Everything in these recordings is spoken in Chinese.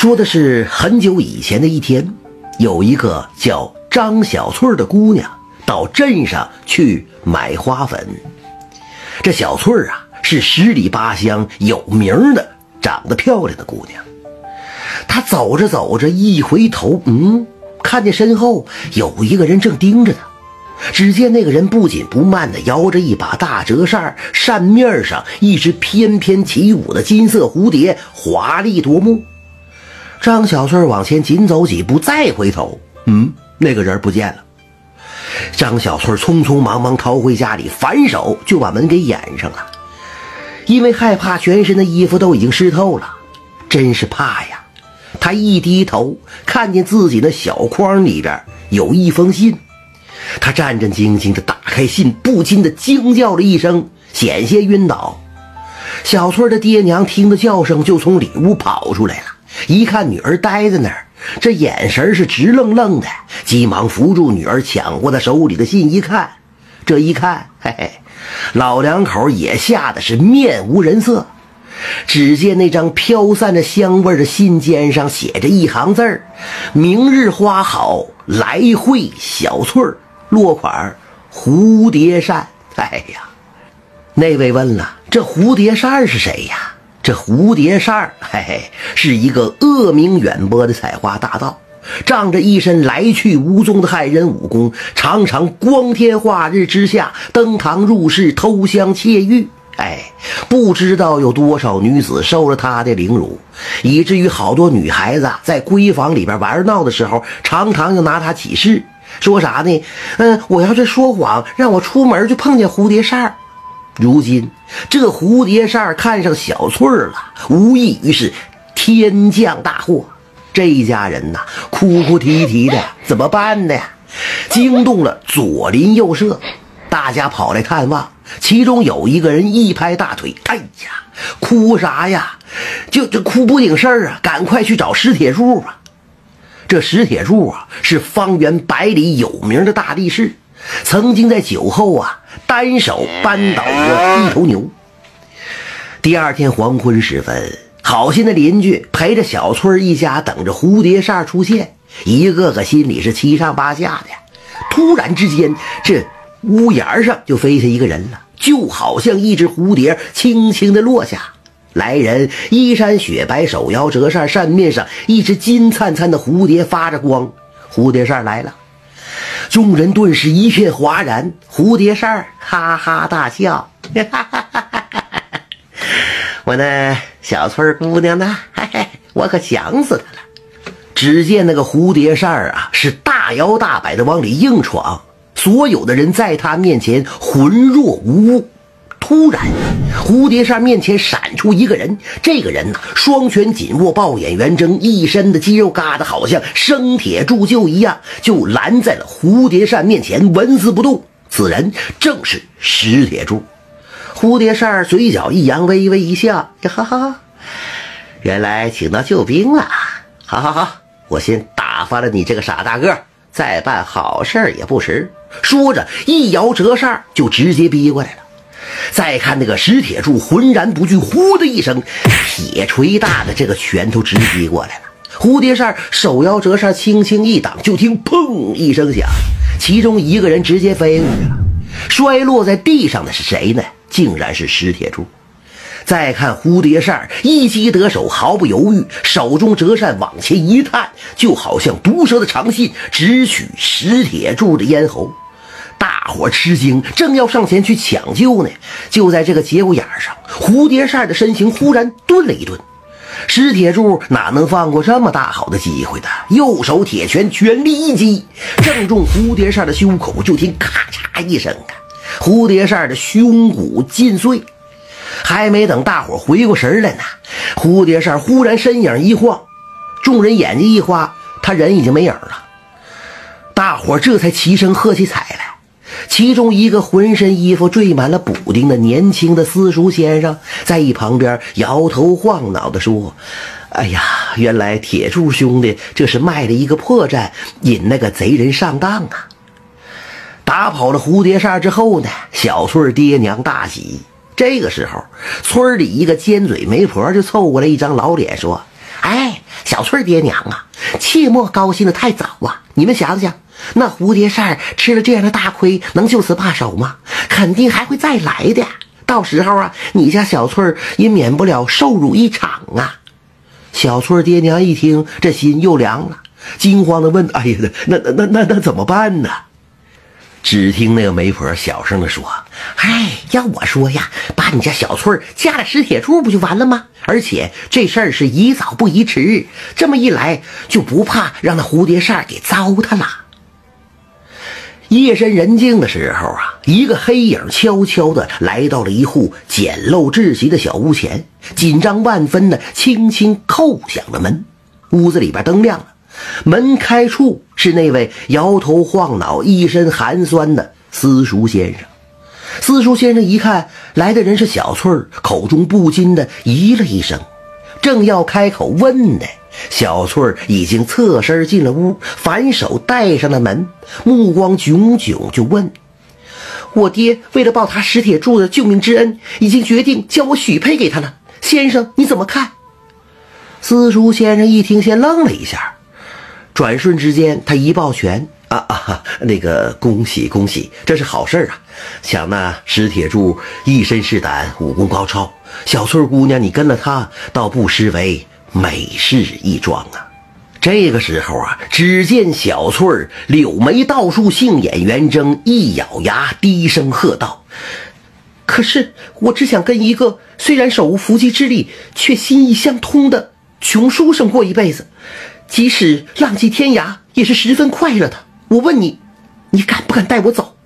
说的是很久以前的一天，有一个叫张小翠的姑娘到镇上去买花粉。这小翠儿啊，是十里八乡有名的长得漂亮的姑娘。她走着走着，一回头，嗯，看见身后有一个人正盯着她。只见那个人不紧不慢地摇着一把大折扇，扇面上一只翩翩起舞的金色蝴蝶，华丽夺目。张小翠往前紧走几步，再回头，嗯，那个人不见了。张小翠匆匆忙忙逃回家里，反手就把门给掩上了，因为害怕全身的衣服都已经湿透了，真是怕呀！她一低头，看见自己的小筐里边有一封信，她战战兢兢地打开信，不禁的惊叫了一声，险些晕倒。小翠的爹娘听到叫声，就从里屋跑出来了。一看女儿呆在那儿，这眼神是直愣愣的，急忙扶住女儿，抢过她手里的信一看，这一看，嘿嘿，老两口也吓得是面无人色。只见那张飘散着香味的信笺上写着一行字儿：“明日花好，来会小翠儿。”落款蝴蝶扇。哎呀，那位问了，这蝴蝶扇是谁呀？这蝴蝶扇儿，嘿嘿，是一个恶名远播的采花大盗，仗着一身来去无踪的害人武功，常常光天化日之下登堂入室偷香窃玉。哎，不知道有多少女子受了他的凌辱，以至于好多女孩子在闺房里边玩闹的时候，常常就拿他起誓，说啥呢？嗯，我要是说谎，让我出门就碰见蝴蝶扇儿。如今这蝴蝶扇看上小翠儿了，无异于是天降大祸。这一家人呐，哭哭啼啼的，怎么办呢？惊动了左邻右舍，大家跑来探望。其中有一个人一拍大腿：“哎呀，哭啥呀？就这哭不顶事儿啊！赶快去找史铁柱吧！这史铁柱啊，是方圆百里有名的大力士。”曾经在酒后啊，单手扳倒过一头牛。第二天黄昏时分，好心的邻居陪着小翠一家等着蝴蝶扇出现，一个个心里是七上八下的。突然之间，这屋檐上就飞下一个人了，就好像一只蝴蝶轻轻的落下。来人衣衫雪白，手摇折扇，扇面上一只金灿灿的蝴蝶发着光。蝴蝶扇来了。众人顿时一片哗然，蝴蝶扇哈哈大笑，我那小翠姑娘呢？嘿嘿，我可想死她了。只见那个蝴蝶扇啊，是大摇大摆的往里硬闯，所有的人在她面前浑若无物。突然，蝴蝶扇面前闪出一个人，这个人呐，双拳紧握，抱眼圆睁，一身的肌肉疙瘩好像生铁铸就一样，就拦在了蝴蝶扇面前，纹丝不动。此人正是石铁柱。蝴蝶扇嘴角一扬，微微一笑，哈哈哈，原来请到救兵了。好好好，我先打发了你这个傻大个，再办好事也不迟。说着，一摇折扇，就直接逼过来了。再看那个石铁柱，浑然不惧，呼的一声，铁锤大的这个拳头直击过来了。蝴蝶扇手摇折扇，轻轻一挡，就听砰一声响，其中一个人直接飞过去了。摔落在地上的是谁呢？竟然是石铁柱。再看蝴蝶扇一击得手，毫不犹豫，手中折扇往前一探，就好像毒蛇的长信，直取石铁柱的咽喉。大伙吃惊，正要上前去抢救呢，就在这个节骨眼上，蝴蝶扇的身形忽然顿了一顿。石铁柱哪能放过这么大好的机会呢？右手铁拳全力一击，正中蝴蝶扇的胸口，就听咔嚓一声啊，蝴蝶扇的胸骨尽碎。还没等大伙回过神来呢，蝴蝶扇忽然身影一晃，众人眼睛一花，他人已经没影了。大伙这才齐声喝起彩来。其中一个浑身衣服缀满了补丁的年轻的私塾先生，在一旁边摇头晃脑地说：“哎呀，原来铁柱兄弟这是卖了一个破绽，引那个贼人上当啊！”打跑了蝴蝶扇之后呢，小翠爹娘大喜。这个时候，村里一个尖嘴媒婆就凑过来一张老脸说：“哎，小翠爹娘啊，切莫高兴的太早啊！你们想想，那蝴蝶扇吃了这样的大亏，能就此罢手吗？肯定还会再来的。到时候啊，你家小翠也免不了受辱一场啊！小翠爹娘一听，这心又凉了，惊慌的问：“哎呀，那那那那那怎么办呢？”只听那个媒婆小声的说：“哎，要我说呀，把你家小翠嫁了石铁柱不就完了吗？而且这事儿是宜早不宜迟，这么一来就不怕让那蝴蝶扇给糟蹋了。”夜深人静的时候啊，一个黑影悄悄的来到了一户简陋至极的小屋前，紧张万分的轻轻叩响了门。屋子里边灯亮了。门开处是那位摇头晃脑、一身寒酸的私塾先生。私塾先生一看来的人是小翠儿，口中不禁的咦了一声，正要开口问呢，小翠儿已经侧身进了屋，反手带上了门，目光炯炯就问：“我爹为了报他石铁柱的救命之恩，已经决定将我许配给他了。先生你怎么看？”私塾先生一听，先愣了一下。转瞬之间，他一抱拳啊啊，那个恭喜恭喜，这是好事啊！想那石铁柱一身是胆，武功高超，小翠姑娘你跟了他，倒不失为美事一桩啊！这个时候啊，只见小翠柳眉倒竖，杏眼圆睁，一咬牙，低声喝道：“可是我只想跟一个虽然手无缚鸡之力，却心意相通的穷书生过一辈子。”即使浪迹天涯，也是十分快乐的。我问你，你敢不敢带我走？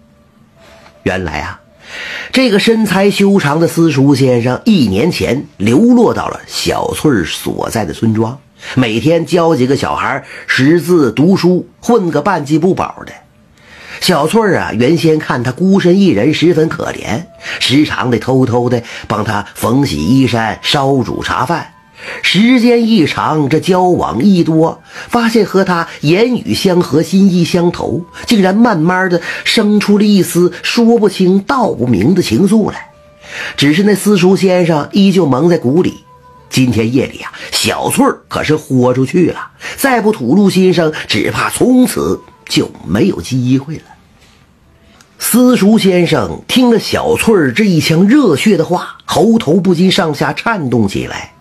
原来啊，这个身材修长的私塾先生，一年前流落到了小翠所在的村庄，每天教几个小孩识字读书，混个半饥不饱的。小翠啊，原先看他孤身一人，十分可怜，时常的偷偷的帮他缝洗衣衫、烧煮茶饭。时间一长，这交往一多，发现和他言语相合、心意相投，竟然慢慢的生出了一丝说不清道不明的情愫来。只是那私塾先生依旧蒙在鼓里。今天夜里啊，小翠可是豁出去了，再不吐露心声，只怕从此就没有机会了。私塾先生听了小翠儿这一腔热血的话，喉头不禁上下颤动起来。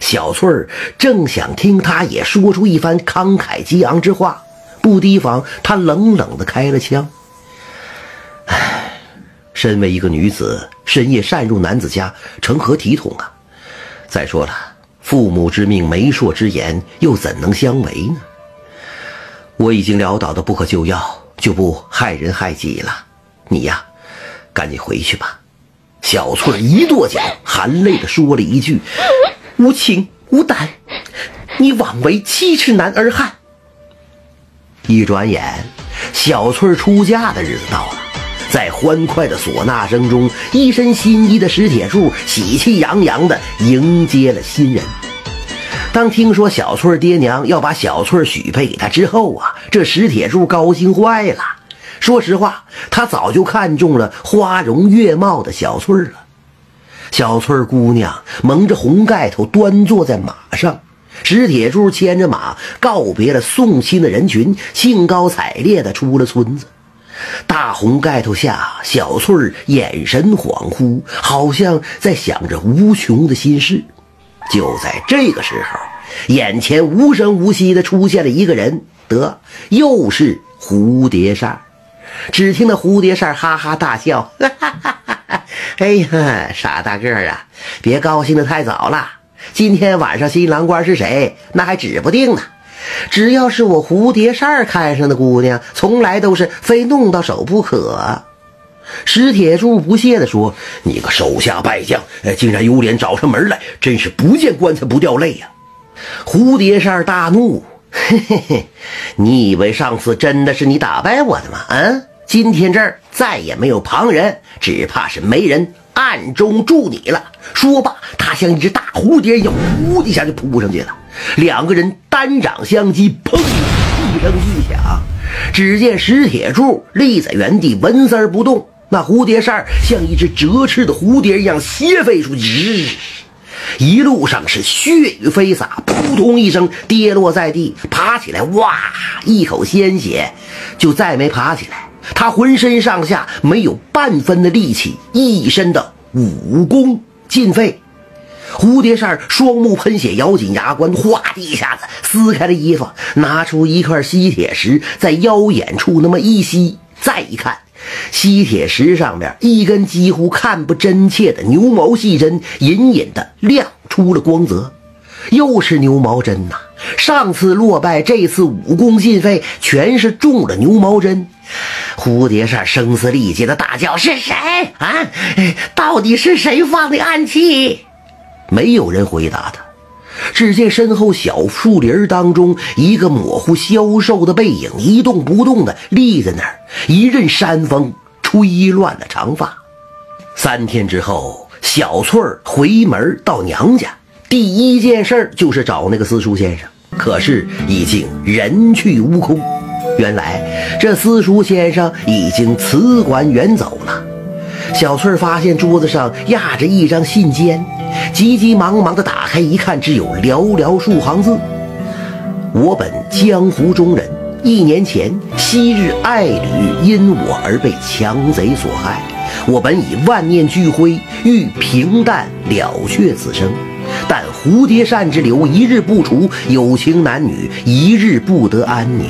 小翠儿正想听他也说出一番慷慨激昂之话，不提防他冷冷的开了枪。唉，身为一个女子，深夜擅入男子家，成何体统啊？再说了，父母之命，媒妁之言，又怎能相违呢？我已经潦倒的不可救药，就不害人害己了。你呀，赶紧回去吧。小翠一跺脚，含泪的说了一句。无情无胆，你枉为七尺男儿汉。一转眼，小翠出嫁的日子到了，在欢快的唢呐声中，一身新衣的石铁柱喜气洋洋地迎接了新人。当听说小翠爹娘要把小翠许配给他之后啊，这石铁柱高兴坏了。说实话，他早就看中了花容月貌的小翠了。小翠姑娘蒙着红盖头，端坐在马上。石铁柱牵着马，告别了送亲的人群，兴高采烈地出了村子。大红盖头下，小翠眼神恍惚，好像在想着无穷的心事。就在这个时候，眼前无声无息地出现了一个人，得，又是蝴蝶扇。只听那蝴蝶扇哈哈大笑，哈哈哈。哎呀，傻大个儿啊！别高兴的太早了。今天晚上新郎官是谁，那还指不定呢。只要是我蝴蝶扇看上的姑娘，从来都是非弄到手不可。石铁柱不屑地说：“你个手下败将，竟然有脸找上门来，真是不见棺材不掉泪呀！”蝴蝶扇大怒：“嘿嘿嘿，你以为上次真的是你打败我的吗？啊？”今天这儿再也没有旁人，只怕是没人暗中助你了。说罢，他像一只大蝴蝶一样，呼一下就扑上去了。两个人单掌相击，砰！一声巨响，只见石铁柱立在原地，纹丝不动。那蝴蝶扇像一只折翅的蝴蝶一样斜飞出去。一路上是血雨飞洒，扑通一声跌落在地，爬起来，哇，一口鲜血，就再没爬起来。他浑身上下没有半分的力气，一身的武功尽废。蝴蝶扇双目喷血，咬紧牙关，哗的一下子撕开了衣服，拿出一块吸铁石，在腰眼处那么一吸，再一看，吸铁石上面一根几乎看不真切的牛毛细针，隐隐的亮出了光泽。又是牛毛针呐！上次落败，这次武功尽废，全是中了牛毛针。蝴蝶扇声嘶力竭的大叫：“是谁啊？到底是谁放的暗器？”没有人回答他。只见身后小树林当中，一个模糊消瘦的背影一动不动地立在那儿，一阵山风吹乱了长发。三天之后，小翠儿回门到娘家，第一件事儿就是找那个私塾先生，可是已经人去屋空。原来这私塾先生已经辞官远走了。小翠儿发现桌子上压着一张信笺。急急忙忙的打开一看，只有寥寥数行字：“我本江湖中人，一年前昔日爱侣因我而被强贼所害。我本以万念俱灰，欲平淡了却此生，但蝴蝶扇之流一日不除，有情男女一日不得安宁。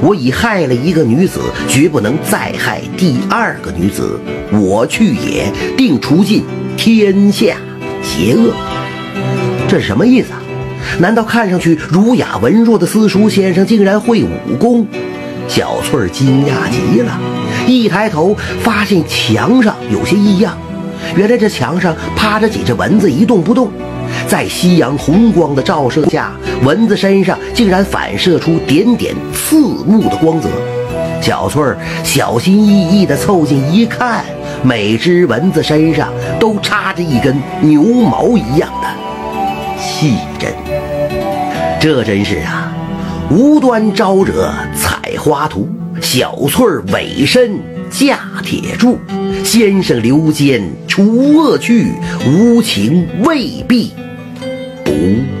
我已害了一个女子，绝不能再害第二个女子。我去也，定除尽天下。”邪恶，这是什么意思啊？难道看上去儒雅文弱的私塾先生竟然会武功？小翠儿惊讶极了，一抬头发现墙上有些异样。原来这墙上趴着几只蚊子，一动不动。在夕阳红光的照射下，蚊子身上竟然反射出点点刺目的光泽。小翠儿小心翼翼地凑近一看。每只蚊子身上都插着一根牛毛一样的细针，这真是啊，无端招惹采花图。小翠儿委身架铁柱，先生留奸除恶去，无情未必不。